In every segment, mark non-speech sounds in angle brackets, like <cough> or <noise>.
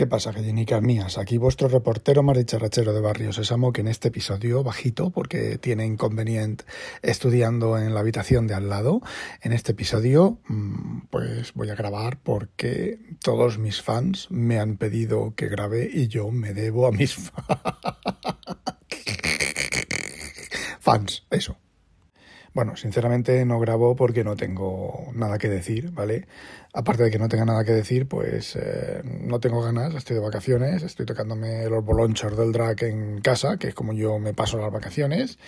¿Qué pasa, gallinicas mías? Aquí vuestro reportero más dicharachero de Barrio Sésamo, que en este episodio, bajito, porque tiene inconveniente estudiando en la habitación de al lado, en este episodio, mm, pues voy a grabar porque todos mis fans me han pedido que grabe y yo me debo a mis <laughs> fans, eso. Bueno, sinceramente no grabo porque no tengo nada que decir, ¿vale? Aparte de que no tenga nada que decir, pues eh, no tengo ganas, estoy de vacaciones, estoy tocándome los bolonchos del drag en casa, que es como yo me paso las vacaciones,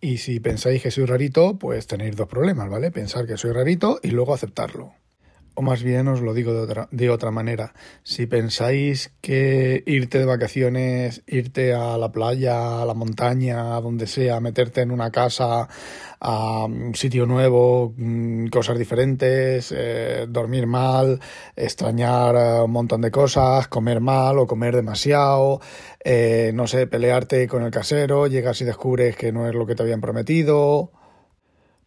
y si pensáis que soy rarito, pues tenéis dos problemas, ¿vale? Pensar que soy rarito y luego aceptarlo. O más bien os lo digo de otra, de otra manera. Si pensáis que irte de vacaciones, irte a la playa, a la montaña, a donde sea, meterte en una casa, a un sitio nuevo, mm, cosas diferentes, eh, dormir mal, extrañar eh, un montón de cosas, comer mal o comer demasiado, eh, no sé, pelearte con el casero, llegas y descubres que no es lo que te habían prometido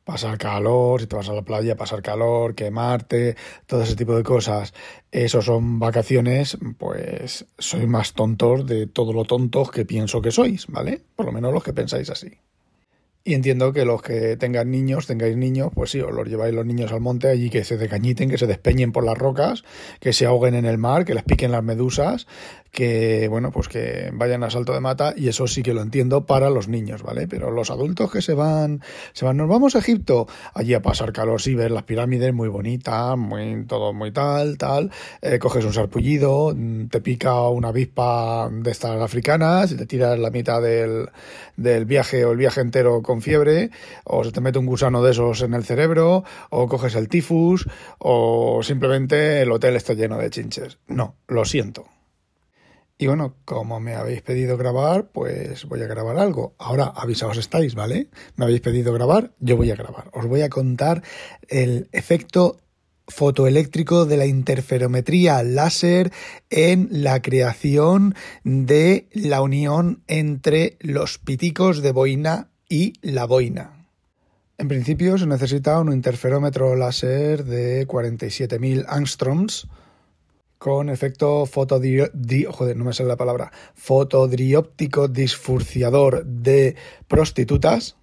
pasar calor, si te vas a la playa, pasar calor, quemarte, todo ese tipo de cosas. Eso son vacaciones, pues sois más tontos de todo lo tontos que pienso que sois, ¿vale? Por lo menos los que pensáis así. Y entiendo que los que tengan niños, tengáis niños, pues sí, os los lleváis los niños al monte allí que se decañiten, que se despeñen por las rocas, que se ahoguen en el mar, que les piquen las medusas, que, bueno, pues que vayan a salto de mata y eso sí que lo entiendo para los niños, ¿vale? Pero los adultos que se van, se van, nos vamos a Egipto, allí a pasar calor, sí, ver las pirámides muy bonitas, muy, todo muy tal, tal, eh, coges un sarpullido, mm, te pica una avispa de estas africanas y te tiras la mitad del, del viaje o el viaje entero con fiebre, o se te mete un gusano de esos en el cerebro, o coges el tifus, o simplemente el hotel está lleno de chinches. No, lo siento. Y bueno, como me habéis pedido grabar, pues voy a grabar algo. Ahora avisaos estáis, ¿vale? Me habéis pedido grabar, yo voy a grabar. Os voy a contar el efecto fotoeléctrico de la interferometría láser en la creación de la unión entre los piticos de boina y la boina. En principio se necesita un interferómetro láser de 47.000 angstroms con efecto joder, no me sale la palabra, fotodrióptico disfurciador de prostitutas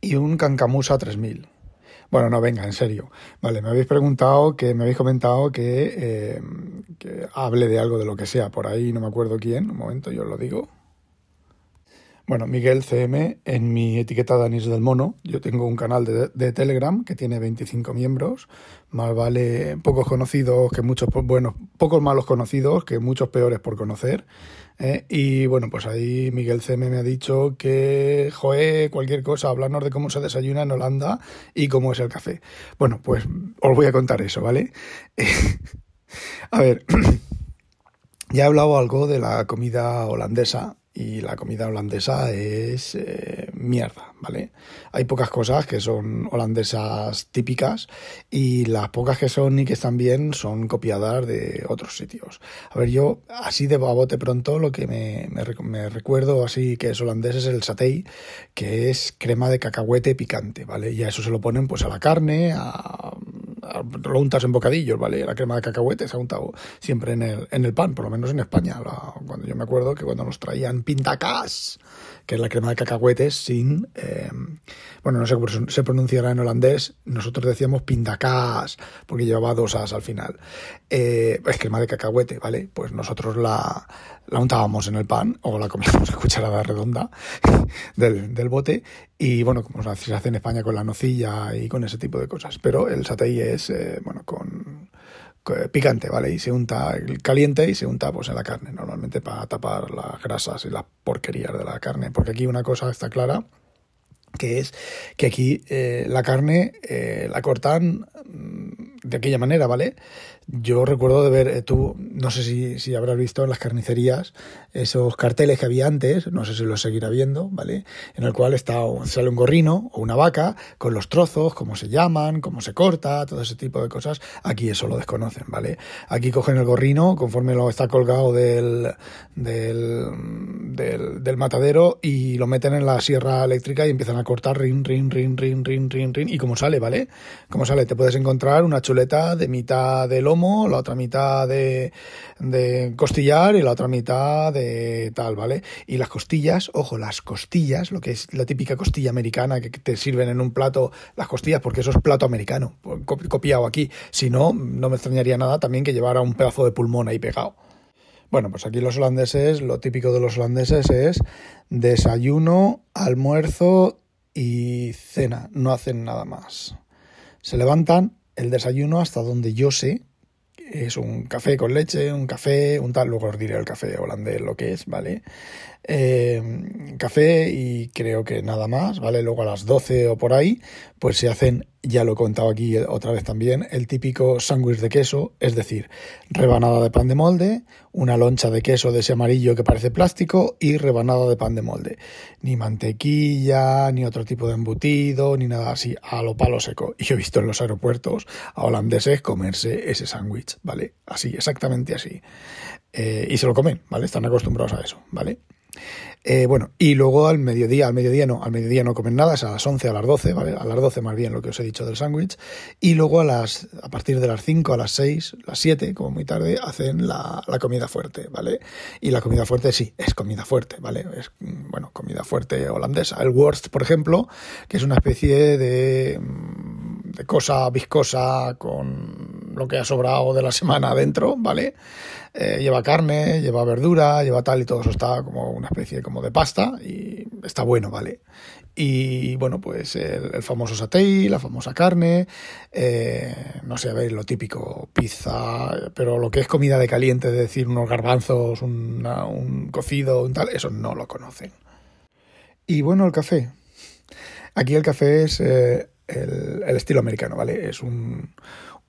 y un Cancamusa 3000. Bueno, no, venga, en serio. Vale, me habéis preguntado, que me habéis comentado que, eh, que hable de algo de lo que sea. Por ahí no me acuerdo quién. Un momento, yo os lo digo. Bueno, Miguel CM, en mi etiqueta Danis del Mono, yo tengo un canal de, Telegram que tiene 25 miembros, más vale pocos conocidos que muchos, bueno, pocos malos conocidos que muchos peores por conocer. ¿eh? y bueno, pues ahí Miguel CM me ha dicho que, joe, cualquier cosa, hablarnos de cómo se desayuna en Holanda y cómo es el café. Bueno, pues os voy a contar eso, ¿vale? <laughs> a ver, <clears throat> ya he hablado algo de la comida holandesa y la comida holandesa es eh, mierda, ¿vale? Hay pocas cosas que son holandesas típicas y las pocas que son y que están bien son copiadas de otros sitios. A ver, yo así de babote pronto lo que me, me, recuerdo así que es holandés es el satay, que es crema de cacahuete picante, ¿vale? Y a eso se lo ponen pues a la carne, a lo untas en bocadillos, ¿vale? La crema de cacahuete se ha untado siempre en el, en el pan, por lo menos en España. cuando yo me acuerdo que cuando nos traían pintacas, que es la crema de cacahuete sin... Eh, bueno, no sé cómo se pronunciará en holandés, nosotros decíamos pintacas, porque llevaba dos as al final. Eh, es crema de cacahuete, ¿vale? Pues nosotros la, la untábamos en el pan o la comíamos <laughs> a cucharada redonda <laughs> del, del bote y bueno, como se hace en España con la nocilla y con ese tipo de cosas. Pero el satay es, eh, bueno, con, picante, ¿vale? Y se unta caliente y se unta pues en la carne, normalmente para tapar las grasas y las porquerías de la carne. Porque aquí una cosa está clara, que es que aquí eh, la carne eh, la cortan mm, de aquella manera, ¿vale? Yo recuerdo de ver, eh, tú, no sé si, si, habrás visto en las carnicerías esos carteles que había antes, no sé si los seguirá viendo, ¿vale? En el cual está, sale un gorrino o una vaca con los trozos, cómo se llaman, cómo se corta, todo ese tipo de cosas. Aquí eso lo desconocen, ¿vale? Aquí cogen el gorrino conforme lo está colgado del, del, del, matadero y lo meten en la sierra eléctrica y empiezan a cortar rin, rin, rin, rin, rin, rin, rin, y como sale, ¿vale? Como sale, te puedes encontrar una chuleta de mitad de lomo, la otra mitad de, de costillar y la otra mitad de tal, ¿vale? Y las costillas, ojo, las costillas, lo que es la típica costilla americana que te sirven en un plato, las costillas, porque eso es plato americano, copiado aquí. Si no, no me extrañaría nada también que llevara un pedazo de pulmón ahí pegado. Bueno, pues aquí los holandeses, lo típico de los holandeses es desayuno, almuerzo y cena, no hacen nada más. Se levantan, el desayuno hasta donde yo sé, es un café con leche, un café, un tal, luego os diré el café holandés lo que es, ¿vale? Eh, café y creo que nada más, ¿vale? Luego a las 12 o por ahí, pues se hacen ya lo he contado aquí otra vez también, el típico sándwich de queso, es decir, rebanada de pan de molde, una loncha de queso de ese amarillo que parece plástico y rebanada de pan de molde. Ni mantequilla, ni otro tipo de embutido, ni nada así, a lo palo seco. Y yo he visto en los aeropuertos a holandeses comerse ese sándwich, ¿vale? Así, exactamente así. Eh, y se lo comen, ¿vale? Están acostumbrados a eso, ¿vale? Eh, bueno, y luego al mediodía, al mediodía no, al mediodía no comen nada, es a las 11, a las 12, ¿vale? A las 12 más bien lo que os he dicho del sándwich. Y luego a las, a partir de las 5, a las 6, las 7, como muy tarde, hacen la, la comida fuerte, ¿vale? Y la comida fuerte sí, es comida fuerte, ¿vale? Es, bueno, comida fuerte holandesa. El Wurst, por ejemplo, que es una especie de, de cosa viscosa con lo que ha sobrado de la semana adentro, ¿vale? Eh, lleva carne, lleva verdura, lleva tal y todo eso está como una especie como de pasta y está bueno, ¿vale? Y bueno, pues el, famoso satay, la famosa carne, eh, no sé, a ver, lo típico, pizza, pero lo que es comida de caliente, es decir, unos garbanzos, un cocido, un tal, eso no lo conocen. Y bueno, el café. Aquí el café es eh, el, el, estilo americano, ¿vale? Es un,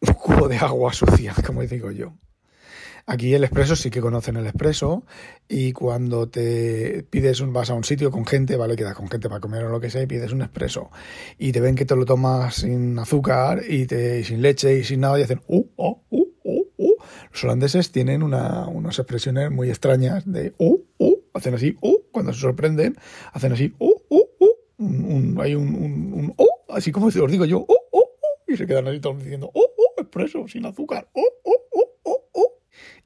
<laughs> un cubo de agua sucia, como digo yo. Aquí el expreso sí que conocen el expreso y cuando te pides un, vas a un sitio con gente, ¿vale? Quedas con gente para comer o lo que sea y pides un expreso y te ven que te lo tomas sin azúcar y, sin leche y sin nada y hacen uh, oh, uh, uh, uh. Los holandeses tienen una, unas expresiones muy extrañas de uh, uh, hacen así, uh, cuando se sorprenden, hacen así, uh, uh, uh. Un, hay un, un, un uh, así como os digo yo, uh, uh, uh, y se quedan así todos diciendo, uh, expreso, sin azúcar, uh, uh.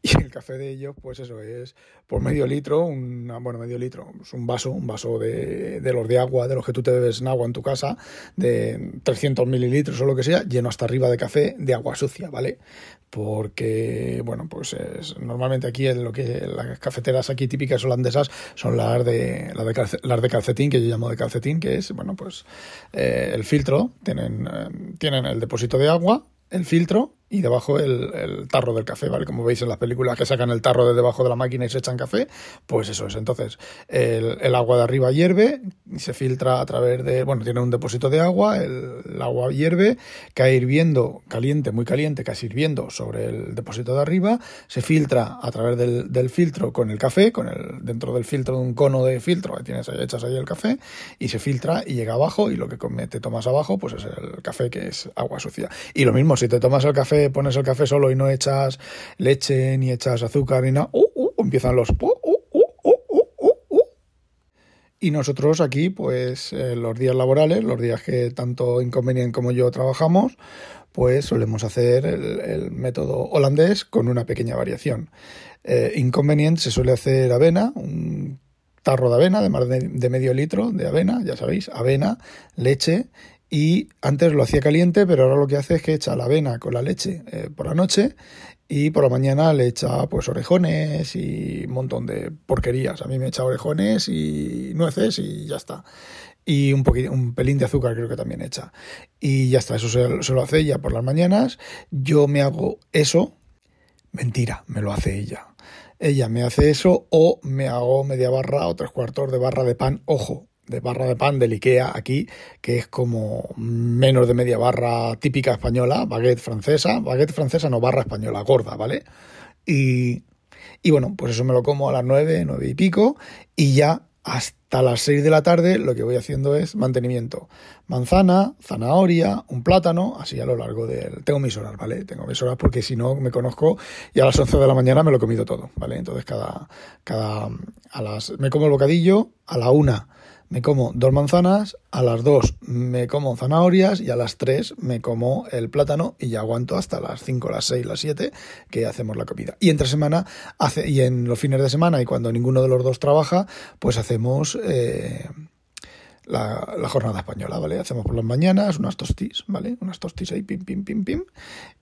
Y el café de ellos, pues eso es por medio litro, una, bueno, medio litro, pues un vaso, un vaso de, de, los de agua, de los que tú te bebes en agua en tu casa, de 300 mililitros o lo que sea, lleno hasta arriba de café de agua sucia, ¿vale? Porque, bueno, pues es, normalmente aquí en lo que las cafeteras aquí típicas holandesas son las de, las de, calcetín, las de calcetín, que yo llamo de calcetín, que es, bueno, pues eh, el filtro, tienen, eh, tienen el depósito de agua, el filtro y debajo el, el, tarro del café, ¿vale? Como veis en las películas que sacan el tarro de debajo de la máquina y se echan café, pues eso es. Entonces, el, el agua de arriba hierve y se filtra a través de, bueno, tiene un depósito de agua, el, agua hierve, cae hirviendo, caliente, muy caliente, casi hirviendo sobre el depósito de arriba, se filtra a través del, del filtro con el café, con el, dentro del filtro de un cono de filtro, que tienes ahí, echas ahí el café, y se filtra y llega abajo, y lo que te tomas abajo, pues es el café que es agua sucia. Y lo mismo, si te tomas el café pones el café solo y no echas leche, ni echas azúcar, ni nada, uh, uh, empiezan los... Uh, y nosotros aquí, pues eh, los días laborales, los días que tanto Inconvenient como yo trabajamos, pues solemos hacer el, método holandés con una pequeña variación. Eh, Inconvenient se suele hacer avena, un tarro de avena de más de medio litro de avena, ya sabéis, avena, leche y antes lo hacía caliente, pero ahora lo que hace es que echa la avena con la leche eh, por la noche y por la mañana le echa pues orejones y un montón de porquerías. A mí me echa orejones y nueces y ya está. Y un, poquito, un pelín de azúcar creo que también echa. Y ya está, eso se, se lo hace ella por las mañanas. Yo me hago eso. Mentira, me lo hace ella. Ella me hace eso o me hago media barra o tres cuartos de barra de pan. Ojo, de barra de pan del Ikea aquí, que es como menos de media barra típica española, baguette francesa, baguette francesa no barra española, gorda, ¿vale? Y, y bueno, pues eso me lo como a las nueve, nueve y pico, y ya hasta las seis de la tarde lo que voy haciendo es mantenimiento. Manzana, zanahoria, un plátano, así a lo largo del... Tengo mis horas, ¿vale? Tengo mis horas porque si no me conozco y a las once de la mañana me lo he comido todo, ¿vale? Entonces cada... cada a las, me como el bocadillo, a la una me como dos manzanas, a las dos me como zanahorias y a las tres me como el plátano y ya aguanto hasta las 5, las 6, las 7 que hacemos la comida. Y entre semana, hace, y en los fines de semana y cuando ninguno de los dos trabaja, pues hacemos... Eh, la, jornada española, ¿vale? Hacemos por las mañanas unas tostis, ¿vale? Unas tostis ahí, pim, pim, pim, pim.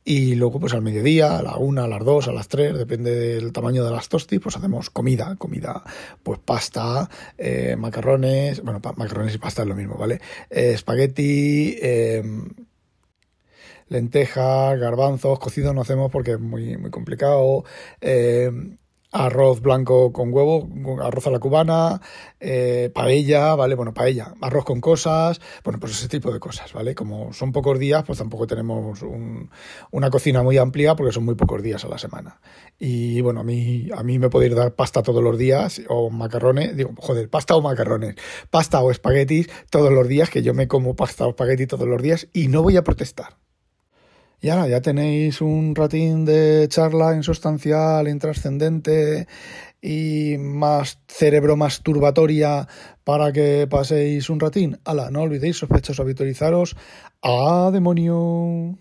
Y luego, pues al mediodía, a la una, a las dos, a las tres, depende del tamaño de las tostis, pues hacemos comida, comida, pues pasta, eh, macarrones, bueno, macarrones y pasta es lo mismo, ¿vale? Eh, espagueti, em, lentejas, garbanzos, cocidos no hacemos porque es muy, muy complicado. Eh, arroz blanco con huevo, arroz a la cubana, eh, paella, ¿vale? Bueno, paella, arroz con cosas, bueno, pues ese tipo de cosas, ¿vale? Como son pocos días, pues tampoco tenemos una cocina muy amplia porque son muy pocos días a la semana. Y bueno, a mí, a mí me ir dar pasta todos los días o macarrones, digo, joder, pasta o macarrones, pasta o espaguetis todos los días, que yo me como pasta o espagueti todos los días y no voy a protestar. Y ahora ya tenéis un ratín de charla insustancial, intrascendente y más cerebro masturbatoria para que paséis un ratín. Ala, no olvidéis, sospechosos, habitualizaros. ¡A demonio!